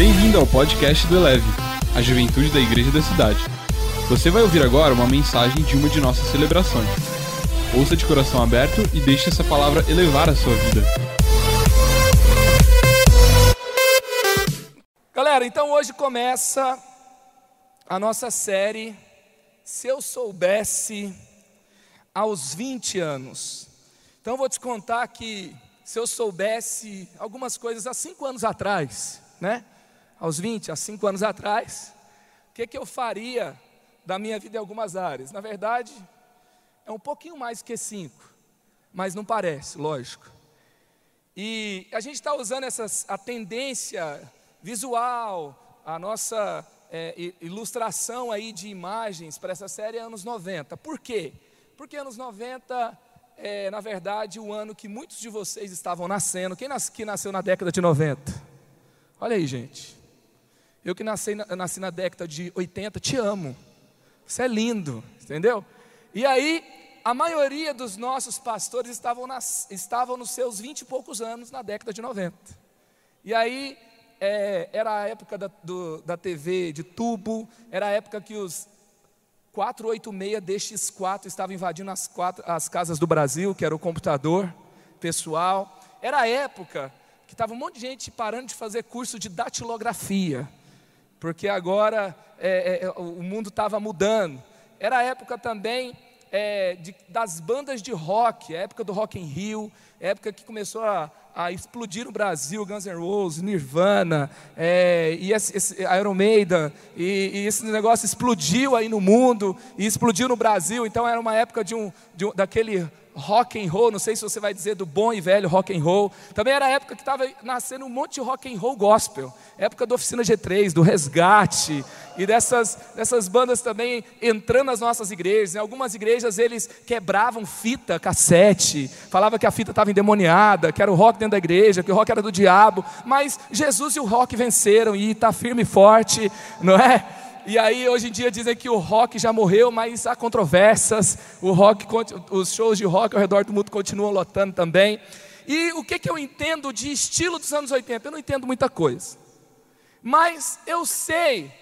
Bem-vindo ao podcast do Eleve, a juventude da igreja da cidade. Você vai ouvir agora uma mensagem de uma de nossas celebrações. Ouça de coração aberto e deixe essa palavra elevar a sua vida. Galera, então hoje começa a nossa série Se Eu Soubesse aos 20 anos. Então vou te contar que se eu soubesse algumas coisas há cinco anos atrás, né? Aos 20, há cinco anos atrás, o que, que eu faria da minha vida em algumas áreas? Na verdade, é um pouquinho mais que cinco, mas não parece, lógico. E a gente está usando essas, a tendência visual, a nossa é, ilustração aí de imagens para essa série é anos 90. Por quê? Porque anos 90 é, na verdade, o ano que muitos de vocês estavam nascendo. Quem nas, que nasceu na década de 90? Olha aí, gente. Eu que nasci, nasci na década de 80, te amo. Isso é lindo, entendeu? E aí, a maioria dos nossos pastores estavam, nas, estavam nos seus 20 e poucos anos na década de 90. E aí, é, era a época da, do, da TV de tubo, era a época que os 486 DX4 estava invadindo as, quatro, as casas do Brasil, que era o computador pessoal. Era a época que estava um monte de gente parando de fazer curso de datilografia, porque agora é, é, o mundo estava mudando. Era a época também é, de, das bandas de rock, a época do Rock in Rio, época que começou a, a explodir no Brasil, Guns N' Roses, Nirvana, é, e esse, esse Iron Maiden, e, e, esse negócio explodiu aí no mundo, e explodiu no Brasil, então era uma época de um, de um daquele rock and roll, não sei se você vai dizer do bom e velho rock and roll. Também era a época que estava nascendo um monte de rock and roll gospel, época da oficina G3, do resgate e dessas, dessas bandas também entrando nas nossas igrejas. Em algumas igrejas eles quebravam fita, cassete, falava que a fita estava endemoniada, que era o rock dentro da igreja, que o rock era do diabo. Mas Jesus e o rock venceram e está firme e forte, não é? E aí hoje em dia dizem que o rock já morreu, mas há controvérsias. O rock, os shows de rock ao redor do mundo continuam lotando também. E o que, que eu entendo de estilo dos anos 80? Eu não entendo muita coisa. Mas eu sei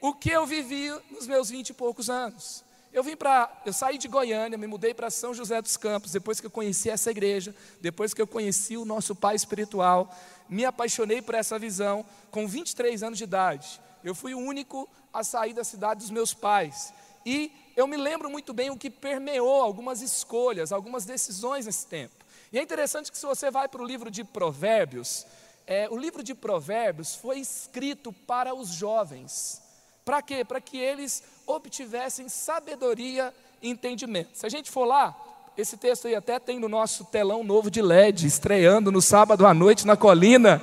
o que eu vivi nos meus vinte e poucos anos. Eu vim para, eu saí de Goiânia, me mudei para São José dos Campos, depois que eu conheci essa igreja, depois que eu conheci o nosso pai espiritual, me apaixonei por essa visão com 23 anos de idade. Eu fui o único a sair da cidade dos meus pais. E eu me lembro muito bem o que permeou algumas escolhas, algumas decisões nesse tempo. E é interessante que se você vai para o livro de Provérbios, é, o livro de Provérbios foi escrito para os jovens. Para quê? Para que eles obtivessem sabedoria e entendimento. Se a gente for lá, esse texto aí até tem no nosso telão novo de LED, estreando no sábado à noite na colina.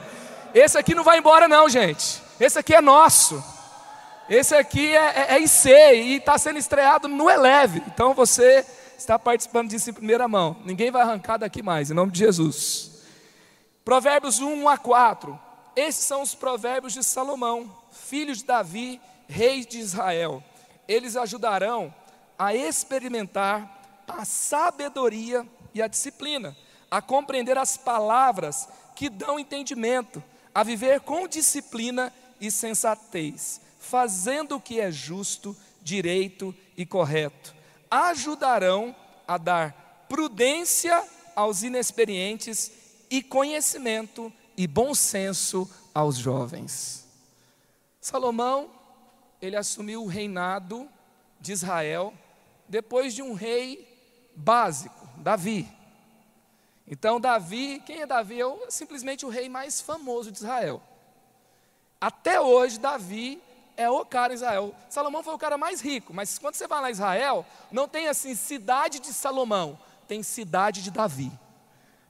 Esse aqui não vai embora, não, gente. Esse aqui é nosso. Esse aqui é, é, é IC e está sendo estreado no Eleve. Então você está participando disso em primeira mão. Ninguém vai arrancar daqui mais, em nome de Jesus. Provérbios 1, 1 a 4. Esses são os provérbios de Salomão, filho de Davi, rei de Israel. Eles ajudarão a experimentar a sabedoria e a disciplina, a compreender as palavras que dão entendimento, a viver com disciplina e sensatez fazendo o que é justo, direito e correto. Ajudarão a dar prudência aos inexperientes e conhecimento e bom senso aos jovens. Salomão, ele assumiu o reinado de Israel depois de um rei básico, Davi. Então, Davi, quem é Davi? É simplesmente o rei mais famoso de Israel. Até hoje, Davi é o cara em Israel. Salomão foi o cara mais rico, mas quando você vai lá em Israel, não tem assim cidade de Salomão, tem cidade de Davi.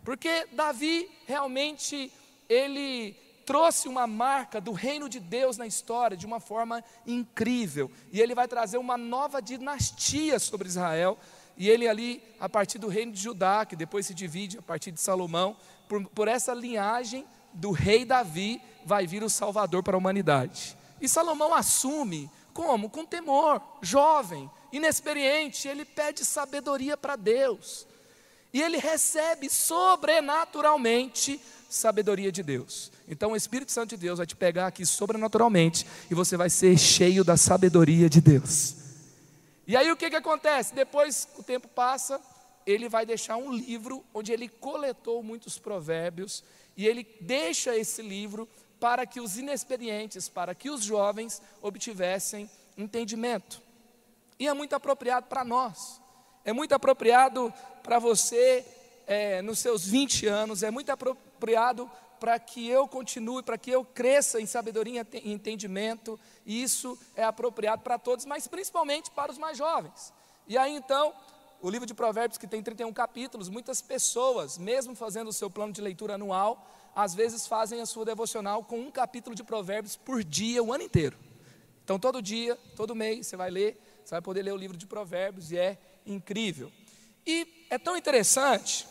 Porque Davi realmente ele trouxe uma marca do reino de Deus na história de uma forma incrível. E ele vai trazer uma nova dinastia sobre Israel. E ele ali, a partir do reino de Judá, que depois se divide a partir de Salomão, por, por essa linhagem do rei Davi, vai vir o Salvador para a humanidade. E Salomão assume como? Com temor, jovem, inexperiente, ele pede sabedoria para Deus. E ele recebe sobrenaturalmente sabedoria de Deus. Então o Espírito Santo de Deus vai te pegar aqui sobrenaturalmente e você vai ser cheio da sabedoria de Deus. E aí o que, que acontece? Depois o tempo passa, ele vai deixar um livro onde ele coletou muitos provérbios e ele deixa esse livro para que os inexperientes, para que os jovens obtivessem entendimento. E é muito apropriado para nós, é muito apropriado para você é, nos seus 20 anos, é muito apropriado para que eu continue, para que eu cresça em sabedoria e entendimento, e isso é apropriado para todos, mas principalmente para os mais jovens. E aí então, o livro de Provérbios, que tem 31 capítulos, muitas pessoas, mesmo fazendo o seu plano de leitura anual, às vezes fazem a sua devocional com um capítulo de Provérbios por dia, o ano inteiro. Então, todo dia, todo mês, você vai ler, você vai poder ler o livro de Provérbios, e é incrível. E é tão interessante,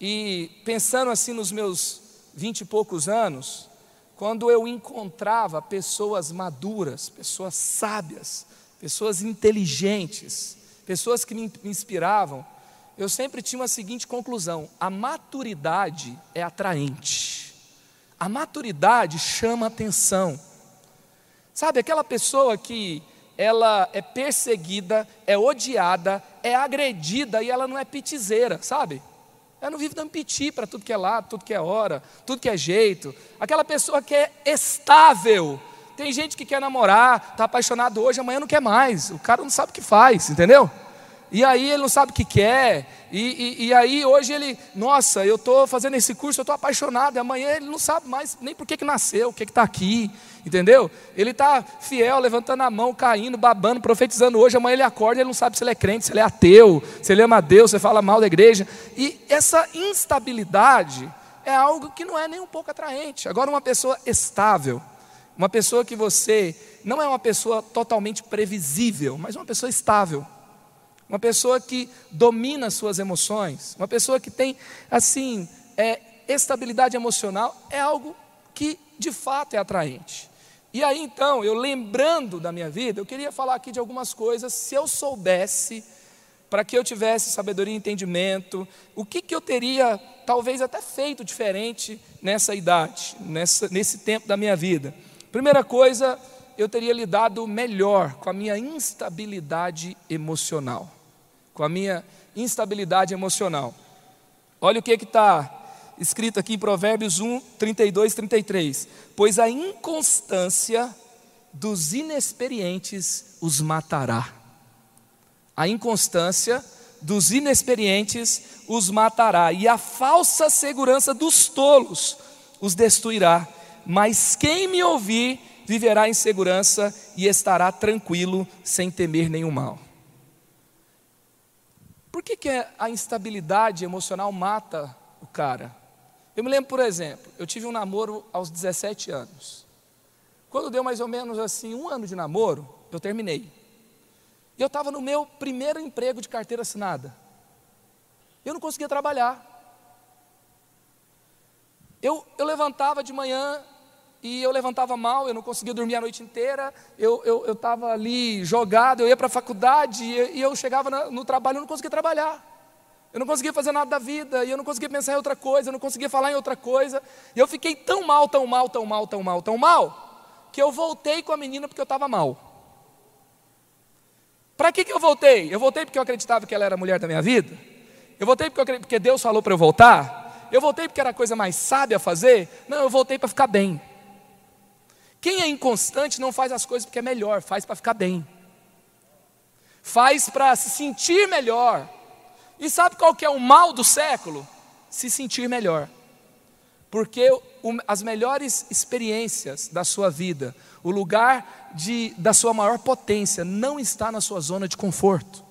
e pensando assim nos meus vinte e poucos anos, quando eu encontrava pessoas maduras, pessoas sábias, pessoas inteligentes, pessoas que me inspiravam, eu sempre tinha a seguinte conclusão: a maturidade é atraente, a maturidade chama atenção. Sabe, aquela pessoa que ela é perseguida, é odiada, é agredida e ela não é pitizeira, sabe? Ela não vive dando piti para tudo que é lado, tudo que é hora, tudo que é jeito. Aquela pessoa que é estável. Tem gente que quer namorar, está apaixonado hoje, amanhã não quer mais. O cara não sabe o que faz, entendeu? E aí ele não sabe o que quer. E, e, e aí hoje ele, nossa, eu estou fazendo esse curso, eu estou apaixonado. E amanhã ele não sabe mais nem por que, que nasceu, o que está aqui. Entendeu? Ele está fiel, levantando a mão, caindo, babando, profetizando hoje. Amanhã ele acorda ele não sabe se ele é crente, se ele é ateu, se ele ama Deus, se fala mal da igreja. E essa instabilidade é algo que não é nem um pouco atraente. Agora, uma pessoa estável, uma pessoa que você não é uma pessoa totalmente previsível, mas uma pessoa estável uma pessoa que domina suas emoções, uma pessoa que tem, assim, é, estabilidade emocional, é algo que de fato é atraente. E aí então, eu lembrando da minha vida, eu queria falar aqui de algumas coisas, se eu soubesse, para que eu tivesse sabedoria e entendimento, o que, que eu teria talvez até feito diferente nessa idade, nessa, nesse tempo da minha vida. Primeira coisa, eu teria lidado melhor com a minha instabilidade emocional com a minha instabilidade emocional. Olha o que está escrito aqui em Provérbios 1, 32, 33. Pois a inconstância dos inexperientes os matará. A inconstância dos inexperientes os matará, e a falsa segurança dos tolos os destruirá. Mas quem me ouvir viverá em segurança e estará tranquilo, sem temer nenhum mal. Por que, que a instabilidade emocional mata o cara? Eu me lembro, por exemplo, eu tive um namoro aos 17 anos. Quando deu mais ou menos assim um ano de namoro, eu terminei. E eu estava no meu primeiro emprego de carteira assinada. Eu não conseguia trabalhar. Eu, eu levantava de manhã, e eu levantava mal, eu não conseguia dormir a noite inteira, eu estava eu, eu ali jogado, eu ia para a faculdade e, e, eu chegava na, no trabalho e não conseguia trabalhar. Eu não conseguia fazer nada da vida, e eu não conseguia pensar em outra coisa, eu não conseguia falar em outra coisa. E eu fiquei tão mal, tão mal, tão mal, tão mal, tão mal, que eu voltei com a menina porque eu estava mal. Para que, que eu voltei? Eu voltei porque eu acreditava que ela era a mulher da minha vida? Eu voltei porque, porque Deus falou para eu voltar? Eu voltei porque era a coisa mais sábia a fazer? Não, eu voltei para ficar bem. Quem é inconstante não faz as coisas porque é melhor, faz para ficar bem. Faz para se sentir melhor. E sabe qual que é o mal do século? Se sentir melhor. Porque as melhores experiências da sua vida, o lugar de, da sua maior potência, não está na sua zona de conforto.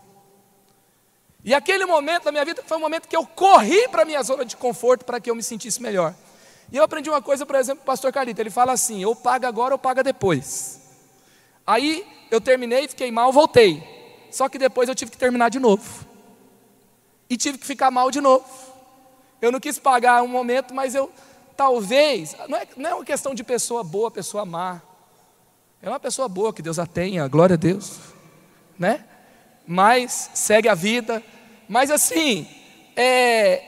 E aquele momento da minha vida foi um momento que eu corri para a minha zona de conforto para que eu me sentisse melhor. E eu aprendi uma coisa, por exemplo, o pastor Carlito, ele fala assim: ou paga agora ou paga depois. Aí eu terminei, fiquei mal, voltei. Só que depois eu tive que terminar de novo. E tive que ficar mal de novo. Eu não quis pagar um momento, mas eu talvez, não é, não é uma questão de pessoa boa, pessoa má. É uma pessoa boa que Deus a tenha, glória a Deus. Né? Mas segue a vida. Mas assim, é,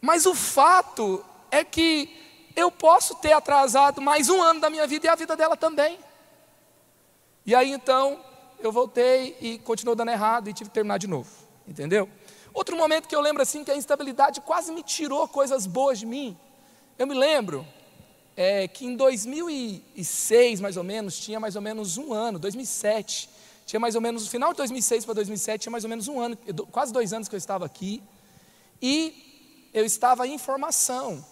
mas o fato é que eu posso ter atrasado mais um ano da minha vida e a vida dela também. E aí então eu voltei e continuou dando errado e tive que terminar de novo, entendeu? Outro momento que eu lembro assim que a instabilidade quase me tirou coisas boas de mim. Eu me lembro é, que em 2006, mais ou menos, tinha mais ou menos um ano, 2007, tinha mais ou menos, no final de 2006 para 2007, tinha mais ou menos um ano, quase dois anos que eu estava aqui, e eu estava em formação,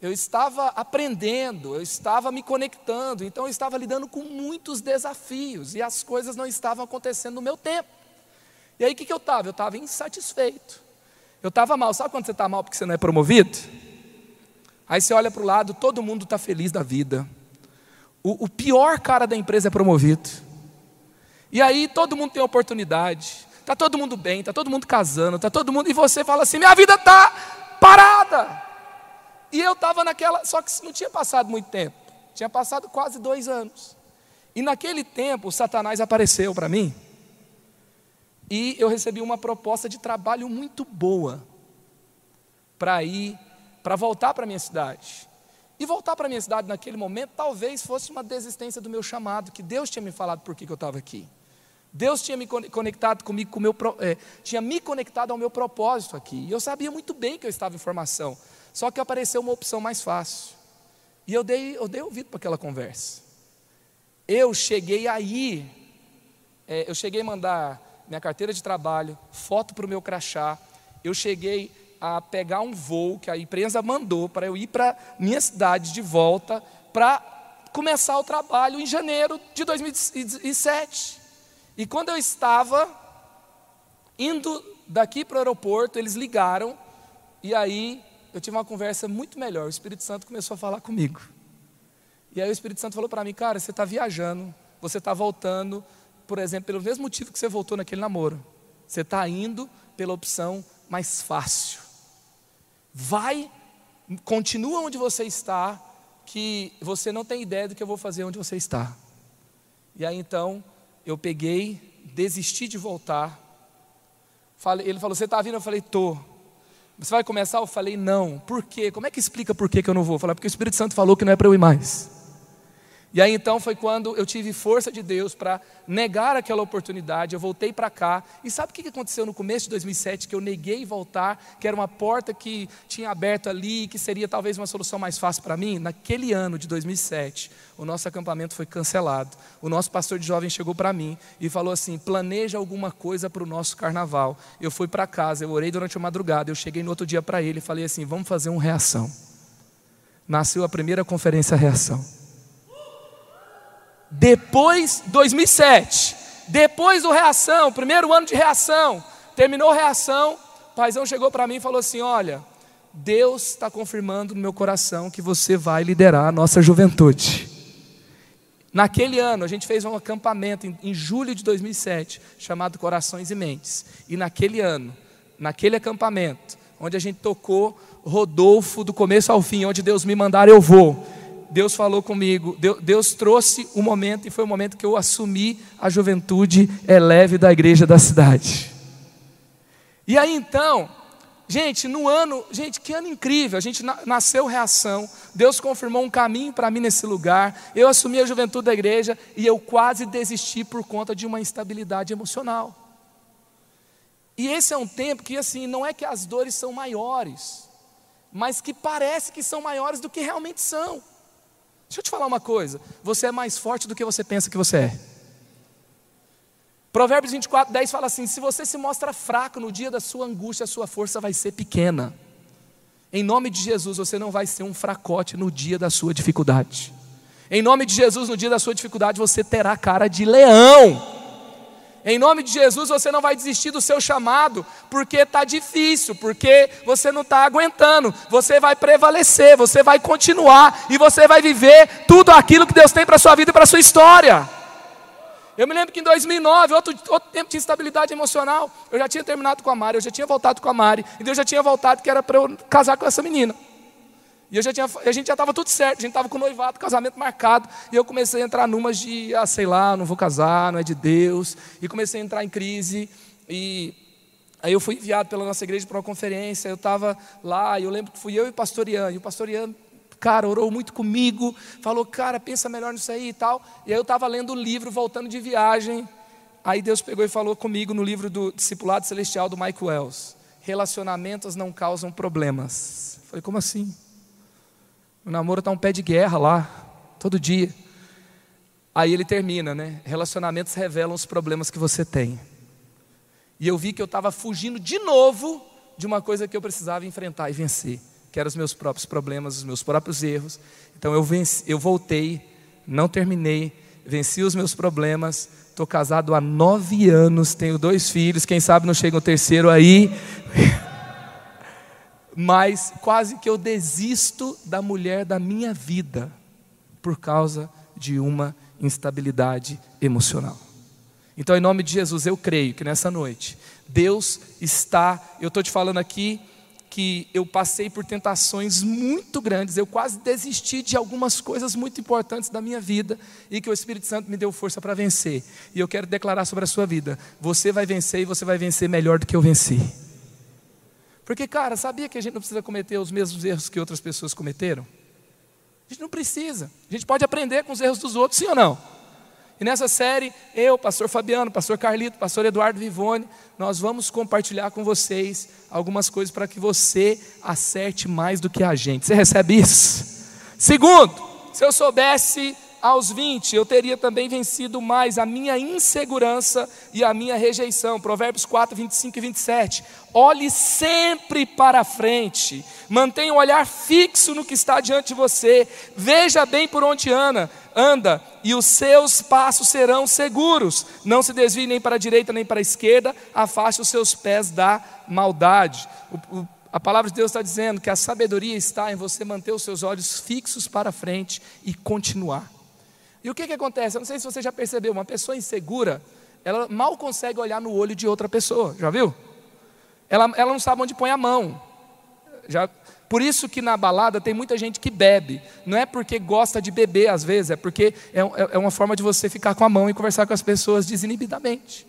eu estava aprendendo, eu estava me conectando, então eu estava lidando com muitos desafios, e as coisas não estavam acontecendo no meu tempo. E aí o que, que eu estava? Eu estava insatisfeito. Eu estava mal. Sabe quando você está mal porque você não é promovido? Aí você olha para o lado, todo mundo está feliz da vida. O, o, pior cara da empresa é promovido. E aí todo mundo tem oportunidade. Está todo mundo bem, está todo mundo casando, está todo mundo. E você fala assim: minha vida está parada. E eu estava naquela. Só que não tinha passado muito tempo. Tinha passado quase dois anos. E naquele tempo, Satanás apareceu para mim e eu recebi uma proposta de trabalho muito boa para ir, para voltar para a minha cidade. E voltar para a minha cidade naquele momento talvez fosse uma desistência do meu chamado, que Deus tinha me falado por que eu estava aqui. Deus tinha me conectado comigo, com meu, é, tinha me conectado ao meu propósito aqui. E eu sabia muito bem que eu estava em formação. Só que apareceu uma opção mais fácil. E eu dei, eu dei ouvido para aquela conversa. Eu cheguei aí, é, eu cheguei a mandar minha carteira de trabalho, foto para o meu crachá. Eu cheguei a pegar um voo que a empresa mandou para eu ir para minha cidade de volta para começar o trabalho em janeiro de 2007. E quando eu estava indo daqui para o aeroporto, eles ligaram e aí eu tive uma conversa muito melhor. O Espírito Santo começou a falar comigo. E aí o Espírito Santo falou para mim, cara, você está viajando, você está voltando, por exemplo, pelo mesmo motivo que você voltou naquele namoro. Você está indo pela opção mais fácil. Vai, continua onde você está, que você não tem ideia do que eu vou fazer onde você está. E aí então, eu peguei, desisti de voltar. Ele falou: Você está vindo? Eu falei: Tô. Você vai começar? Eu falei: Não. Por quê? Como é que explica por que eu não vou? Falei: Porque o Espírito Santo falou que não é para eu ir mais. E aí então foi quando eu tive força de Deus para negar aquela oportunidade. Eu voltei para cá. E sabe o que aconteceu no começo de 2007? Que eu neguei voltar, que era uma porta que tinha aberto ali, que seria talvez uma solução mais fácil para mim. Naquele ano de 2007, o nosso acampamento foi cancelado. O nosso pastor de jovens chegou para mim e falou assim: planeja alguma coisa para o nosso carnaval. Eu fui para casa, eu orei durante a madrugada. Eu cheguei no outro dia para ele e falei assim: vamos fazer um reação. Nasceu a primeira conferência reação. Depois, 2007, depois do reação, primeiro ano de reação, terminou a reação, o paizão chegou para mim e falou assim: Olha, Deus está confirmando no meu coração que você vai liderar a nossa juventude. Naquele ano, a gente fez um acampamento em, em, julho de 2007, chamado Corações e Mentes. E naquele ano, naquele acampamento, onde a gente tocou Rodolfo do começo ao fim, onde Deus me mandar, eu vou. Deus falou comigo, Deus trouxe o um momento, e foi o momento que eu assumi a juventude eleve da igreja da cidade. E aí então, gente, no ano, gente, que ano incrível, a gente nasceu reação, Deus confirmou um caminho para mim nesse lugar, eu assumi a juventude da igreja e eu quase desisti por conta de uma instabilidade emocional. E esse é um tempo que, assim, não é que as dores são maiores, mas que parece que são maiores do que realmente são. Deixa eu te falar uma coisa: você é mais forte do que você pensa que você é. Provérbios 24, 10 fala assim: se você se mostra fraco no dia da sua angústia, a sua força vai ser pequena. Em nome de Jesus, você não vai ser um fracote no dia da sua dificuldade. Em nome de Jesus, no dia da sua dificuldade, você terá cara de leão. Em nome de Jesus, você não vai desistir do seu chamado, porque está difícil, porque você não está aguentando. Você vai prevalecer, você vai continuar e você vai viver tudo aquilo que Deus tem para a sua vida e para a sua história. Eu me lembro que em 2009, outro, outro tempo de instabilidade emocional, eu já tinha terminado com a Mari, eu já tinha voltado com a Mari, e Deus já tinha voltado que era para eu casar com essa menina. E eu já tinha, a gente já estava tudo certo, a gente estava com noivado, casamento marcado. E eu comecei a entrar numas de, ah, sei lá, não vou casar, não é de Deus. E comecei a entrar em crise. E Aí eu fui enviado pela nossa igreja para uma conferência, eu estava lá, e eu lembro que fui eu e o pastor Ian, e o pastor Ian, cara, orou muito comigo, falou, cara, pensa melhor nisso aí e tal. E aí eu estava lendo o livro, voltando de viagem, aí Deus pegou e falou comigo no livro do Discipulado Celestial do Michael Wells, relacionamentos não causam problemas. Eu falei, como assim? O namoro está um pé de guerra lá, todo dia. Aí ele termina, né? Relacionamentos revelam os problemas que você tem. E eu vi que eu estava fugindo de novo de uma coisa que eu precisava enfrentar e vencer, que eram os meus próprios problemas, os meus próprios erros. Então eu, venci, eu voltei, não terminei, venci os meus problemas. Estou casado há nove anos, tenho dois filhos, quem sabe não chega o terceiro aí. Mas quase que eu desisto da mulher da minha vida por causa de uma instabilidade emocional. Então, em nome de Jesus, eu creio que nessa noite, Deus está, eu estou te falando aqui que eu passei por tentações muito grandes, eu quase desisti de algumas coisas muito importantes da minha vida e que o Espírito Santo me deu força para vencer. E eu quero declarar sobre a sua vida: você vai vencer e você vai vencer melhor do que eu venci. Porque, cara, sabia que a gente não precisa cometer os mesmos erros que outras pessoas cometeram? A gente não precisa. A gente pode aprender com os erros dos outros, sim ou não? E nessa série, eu, pastor Fabiano, pastor Carlito, pastor Eduardo Vivone, nós vamos compartilhar com vocês algumas coisas para que você acerte mais do que a gente. Você recebe isso? Segundo, se eu soubesse aos 20, eu teria também vencido mais a minha insegurança e a minha rejeição. Provérbios 4, 25 e 27. Olhe sempre para frente, mantenha o olhar fixo no que está diante de você, veja bem por onde anda, anda, e os seus passos serão seguros. Não se desvie nem para a direita nem para a esquerda, afaste os seus pés da maldade. O, o, a palavra de Deus está dizendo que a sabedoria está em você manter os seus olhos fixos para frente e continuar. E o que, que acontece? Eu não sei se você já percebeu, uma pessoa insegura, ela mal consegue olhar no olho de outra pessoa, já viu? Ela, ela não sabe onde põe a mão. Já, por isso que na balada tem muita gente que bebe. Não é porque gosta de beber às vezes, é porque é, é, é uma forma de você ficar com a mão e conversar com as pessoas desinibidamente.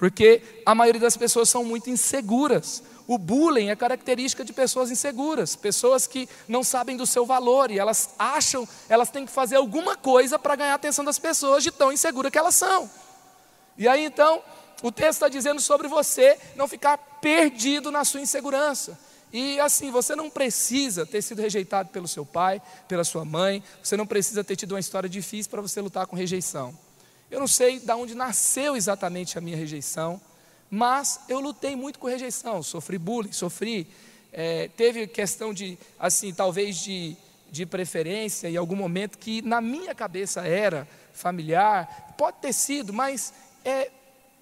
Porque a maioria das pessoas são muito inseguras. O bullying é característica de pessoas inseguras, pessoas que não sabem do seu valor e elas acham, elas têm que fazer alguma coisa para ganhar a atenção das pessoas de tão insegura que elas são. E aí então, o texto está dizendo sobre você não ficar perdido na sua insegurança. E assim, você não precisa ter sido rejeitado pelo seu pai, pela sua mãe, você não precisa ter tido uma história difícil para você lutar com rejeição. Eu não sei de onde nasceu exatamente a minha rejeição, mas eu lutei muito com rejeição, sofri bullying, sofri. É, teve questão de, assim, talvez de, de preferência em algum momento que na minha cabeça era familiar, pode ter sido, mas é,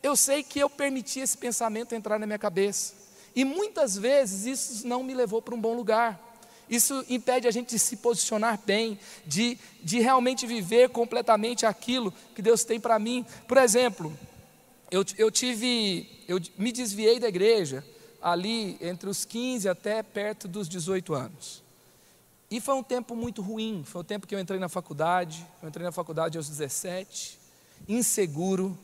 eu sei que eu permiti esse pensamento entrar na minha cabeça. E muitas vezes isso não me levou para um bom lugar. Isso impede a gente de se posicionar bem, de, de realmente viver completamente aquilo que Deus tem para mim. Por exemplo, eu, eu tive, eu me desviei da igreja ali entre os 15 até perto dos 18 anos. E foi um tempo muito ruim, foi o tempo que eu entrei na faculdade, eu entrei na faculdade aos 17, inseguro,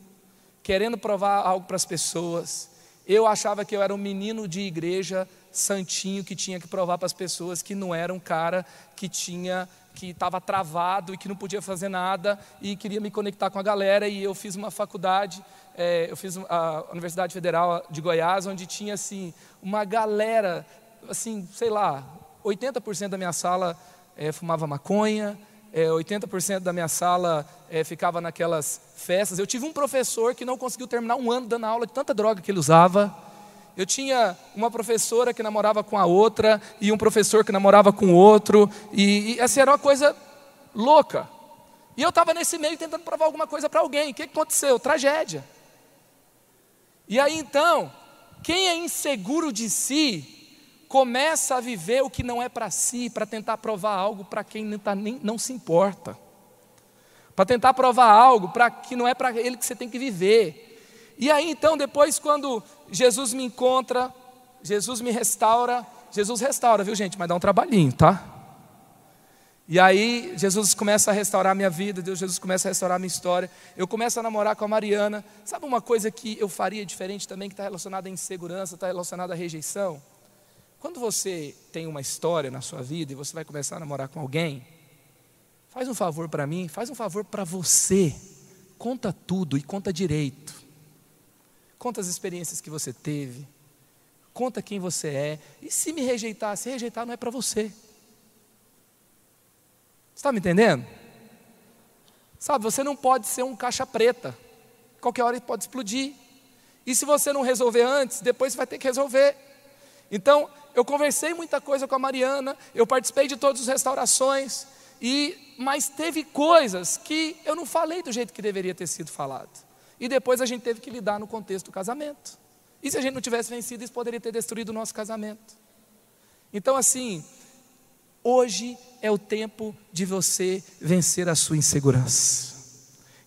querendo provar algo para as pessoas. Eu achava que eu era um menino de igreja santinho que tinha que provar para as pessoas que não era um cara que tinha que estava travado e que não podia fazer nada e queria me conectar com a galera e eu fiz uma faculdade é, eu fiz a Universidade Federal de Goiás, onde tinha assim uma galera, assim, sei lá, 80% da minha sala é, fumava maconha, é, 80% da minha sala é, ficava naquelas festas. Eu tive um professor que não conseguiu terminar um ano dando aula de tanta droga que ele usava. Eu tinha uma professora que namorava com a outra e um professor que namorava com outro e, e essa era uma coisa louca. E eu estava nesse meio tentando provar alguma coisa para alguém. O que aconteceu? Tragédia. E aí então, quem é inseguro de si, começa a viver o que não é para si, para tentar provar algo para quem não, tá nem, não se importa. Para tentar provar algo para que não é para ele que você tem que viver. E aí então, depois, quando Jesus me encontra, Jesus me restaura, Jesus restaura, viu gente? Mas dá um trabalhinho, tá? E aí Jesus começa a restaurar a minha vida, Deus Jesus começa a restaurar a minha história. Eu começo a namorar com a Mariana. Sabe uma coisa que eu faria diferente também, que está relacionada à insegurança, está relacionada à rejeição? Quando você tem uma história na sua vida e você vai começar a namorar com alguém, faz um favor para mim, faz um favor para você. Conta tudo e conta direito. Conta as experiências que você teve. Conta quem você é. E se me rejeitar, se rejeitar não é para você está me entendendo? Sabe, você não pode ser um caixa preta. Qualquer hora ele pode explodir. E se você não resolver antes, depois você vai ter que resolver. Então, eu conversei muita coisa com a Mariana, eu participei de todas as restaurações, e mas teve coisas que eu não falei do jeito que deveria ter sido falado. E depois a gente teve que lidar no contexto do casamento. E se a gente não tivesse vencido, isso poderia ter destruído o nosso casamento. Então, assim, Hoje é o tempo de você vencer a sua insegurança.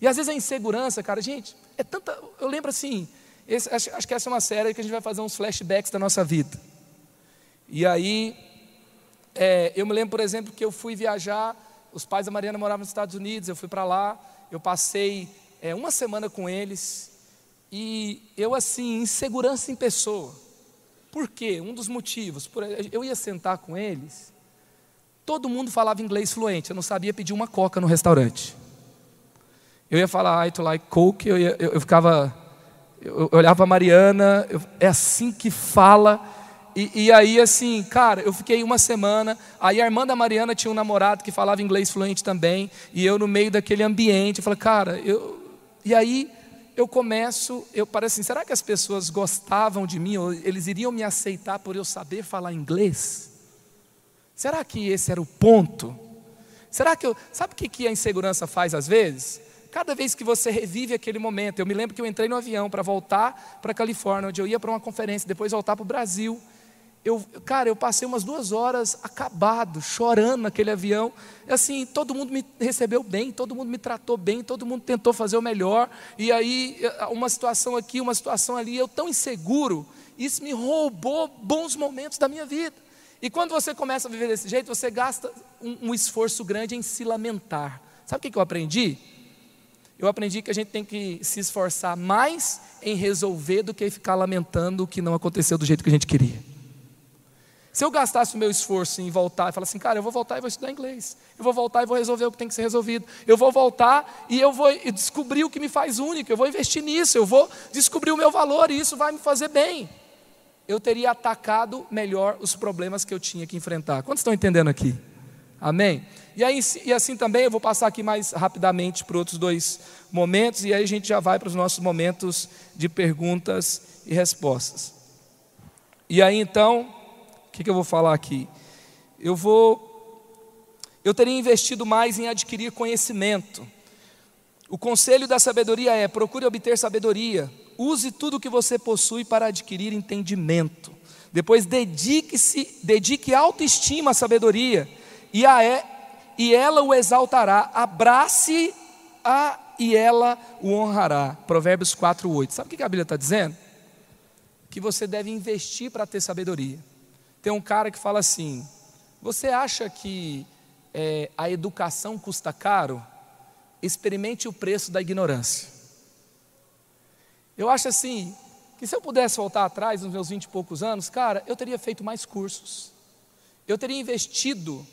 E às vezes a insegurança, cara, gente, é tanta. Eu lembro assim, esse, acho, acho, que essa é uma série que a gente vai fazer uns flashbacks da nossa vida. E aí, é, eu me lembro, por exemplo, que eu fui viajar, os pais da Mariana moravam nos Estados Unidos, eu fui para lá, eu passei é, uma semana com eles, e eu, assim, insegurança em pessoa. Por quê? Um dos motivos, eu ia sentar com eles Todo mundo falava inglês fluente, eu não sabia pedir uma coca no restaurante. Eu ia falar, I to like Coke, eu, ia, eu, eu ficava, eu, eu olhava a Mariana, é assim que fala. E, e, aí, assim, cara, eu fiquei uma semana. Aí a irmã da Mariana tinha um namorado que falava inglês fluente também. E eu, no meio daquele ambiente, eu falei, cara, eu. E aí eu começo, eu parece assim, será que as pessoas gostavam de mim? Ou eles iriam me aceitar por eu saber falar inglês? Será que esse era o ponto? Será que eu. Sabe o que a insegurança faz às vezes? Cada vez que você revive aquele momento, eu me lembro que eu entrei no avião para voltar para a Califórnia, onde eu ia para uma conferência, depois voltar para o Brasil. Eu, cara, eu passei umas duas horas acabado, chorando naquele avião. E assim, todo mundo me recebeu bem, todo mundo me tratou bem, todo mundo tentou fazer o melhor. E aí, uma situação aqui, uma situação ali, eu tão inseguro, isso me roubou bons momentos da minha vida. E quando você começa a viver desse jeito, você gasta um, um esforço grande em se lamentar. Sabe o que, que eu aprendi? Eu aprendi que a gente tem que se esforçar mais em resolver do que ficar lamentando o que não aconteceu do jeito que a gente queria. Se eu gastasse o meu esforço em voltar e falar assim, cara, eu vou voltar e vou estudar inglês, eu vou voltar e vou resolver o que tem que ser resolvido, eu vou voltar e eu vou descobrir o que me faz único, eu vou investir nisso, eu vou descobrir o meu valor e isso vai me fazer bem eu teria atacado melhor os problemas que eu tinha que enfrentar. Quantos estão entendendo aqui? Amém? E, aí, e assim também, eu vou passar aqui mais rapidamente para outros dois momentos, e aí a gente já vai para os nossos momentos de perguntas e respostas. E aí então, que, que eu vou falar aqui? Eu vou. Eu teria investido mais em adquirir conhecimento. O conselho da sabedoria é: procure obter sabedoria, use tudo o que você possui para adquirir entendimento. Depois dedique-se, dedique autoestima à sabedoria, e, a é, e ela o exaltará. Abrace-a e ela o honrará. Provérbios 4, 8. Sabe o que a Bíblia está dizendo? Que você deve investir para ter sabedoria. Tem um cara que fala assim: você acha que é, a educação custa caro? Experimente o preço da ignorância. Eu acho assim, que se eu pudesse voltar atrás, nos meus vinte e poucos anos, cara, eu teria feito mais cursos. Eu teria investido,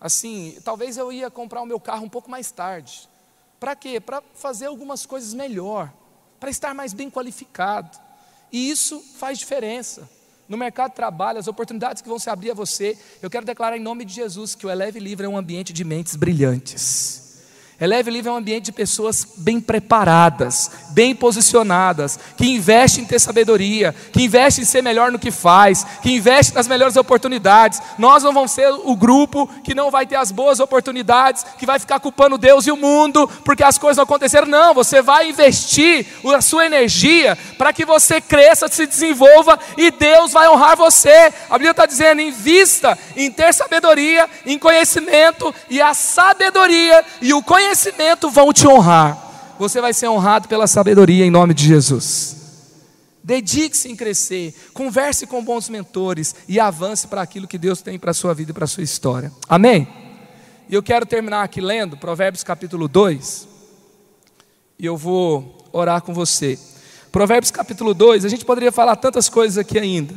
assim, talvez eu ia comprar o meu carro um pouco mais tarde. Para quê? Para fazer algumas coisas melhor, para estar mais bem qualificado. E isso faz diferença. No mercado de trabalho, as oportunidades que vão se abrir a você, eu quero declarar em nome de Jesus que o Eleve Livre é um ambiente de mentes brilhantes. Eleve Livre é um ambiente de pessoas bem preparadas, bem posicionadas, que investem em ter sabedoria, que investem em ser melhor no que faz, que investem nas melhores oportunidades. Nós não vamos ser o grupo que não vai ter as boas oportunidades, que vai ficar culpando Deus e o mundo porque as coisas não aconteceram. Não, você vai investir a sua energia para que você cresça, se desenvolva e Deus vai honrar você. A Bíblia está dizendo: invista em ter sabedoria, em conhecimento, e a sabedoria e o conhecimento vão te honrar. Você vai ser honrado pela sabedoria em nome de Jesus. Dedique-se em crescer, converse com bons mentores e avance para aquilo que Deus tem para a sua vida e para a sua história. Amém? E eu quero terminar aqui lendo Provérbios capítulo 2. E eu vou orar com você. Provérbios capítulo 2, a gente poderia falar tantas coisas aqui ainda,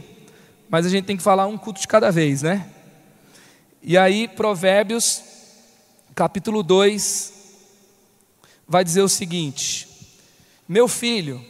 mas a gente tem que falar um culto de cada vez, né? E aí, Provérbios capítulo 2 vai dizer o seguinte: Meu filho,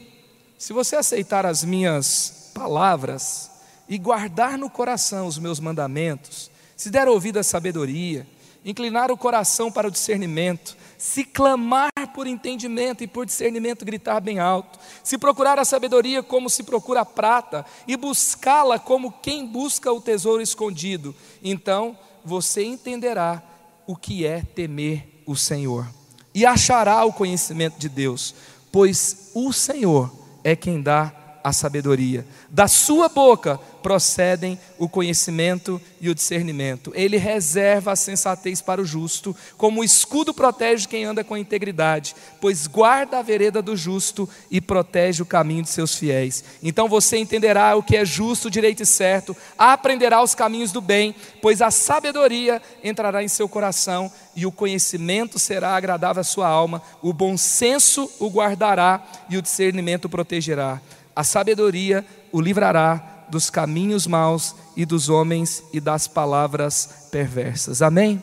se você aceitar as minhas palavras e guardar no coração os meus mandamentos, se der ouvido à sabedoria, inclinar o coração para o discernimento, se clamar por entendimento e por discernimento gritar bem alto, se procurar a sabedoria como se procura a prata e buscá-la como quem busca o tesouro escondido, então você entenderá o que é temer o Senhor e achará o conhecimento de Deus, pois o Senhor é quem dá a sabedoria. Da sua boca procedem o conhecimento e o discernimento. Ele reserva a sensatez para o justo, como o escudo protege quem anda com integridade, pois guarda a vereda do justo e protege o caminho de seus fiéis. Então você entenderá o que é justo, direito e certo, aprenderá os caminhos do bem, pois a sabedoria entrará em seu coração e o conhecimento será agradável à sua alma, o bom senso o guardará e o discernimento o protegerá. A sabedoria o livrará dos caminhos maus e dos homens e das palavras perversas. Amém?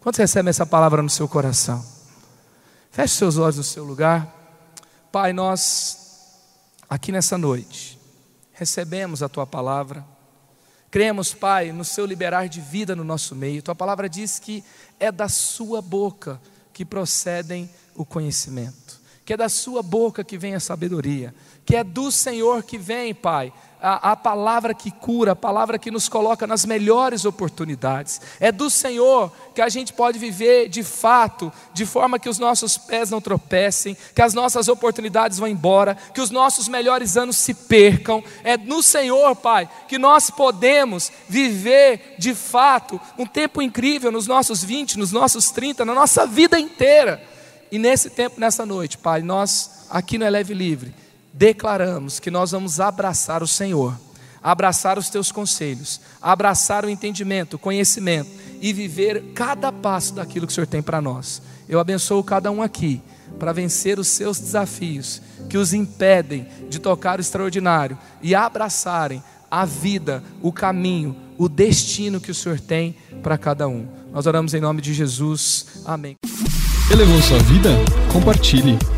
Quantos recebem essa palavra no seu coração? Feche seus olhos no seu lugar. Pai, nós, aqui nessa noite, recebemos a tua palavra. Cremos, Pai, no seu liberar de vida no nosso meio. Tua palavra diz que é da sua boca que procedem o conhecimento, que é da sua boca que vem a sabedoria que é do Senhor que vem, Pai, a, a, palavra que cura, a palavra que nos coloca nas melhores oportunidades. É do Senhor que a gente pode viver de fato, de forma que os nossos pés não tropecem, que as nossas oportunidades vão embora, que os nossos melhores anos se percam. É no Senhor, Pai, que nós podemos viver de fato um tempo incrível nos nossos 20, nos nossos 30, na nossa vida inteira. E nesse tempo, nessa noite, Pai, nós aqui no Eleve Livre declaramos que nós vamos abraçar o Senhor, abraçar os teus conselhos, abraçar o entendimento, o conhecimento e viver cada passo daquilo que o Senhor tem para nós. Eu abençoo cada um aqui para vencer os seus desafios que os impedem de tocar o extraordinário e abraçarem a vida, o caminho, o destino que o Senhor tem para cada um. Nós oramos em nome de Jesus. Amém. Elevou sua vida? Compartilhe.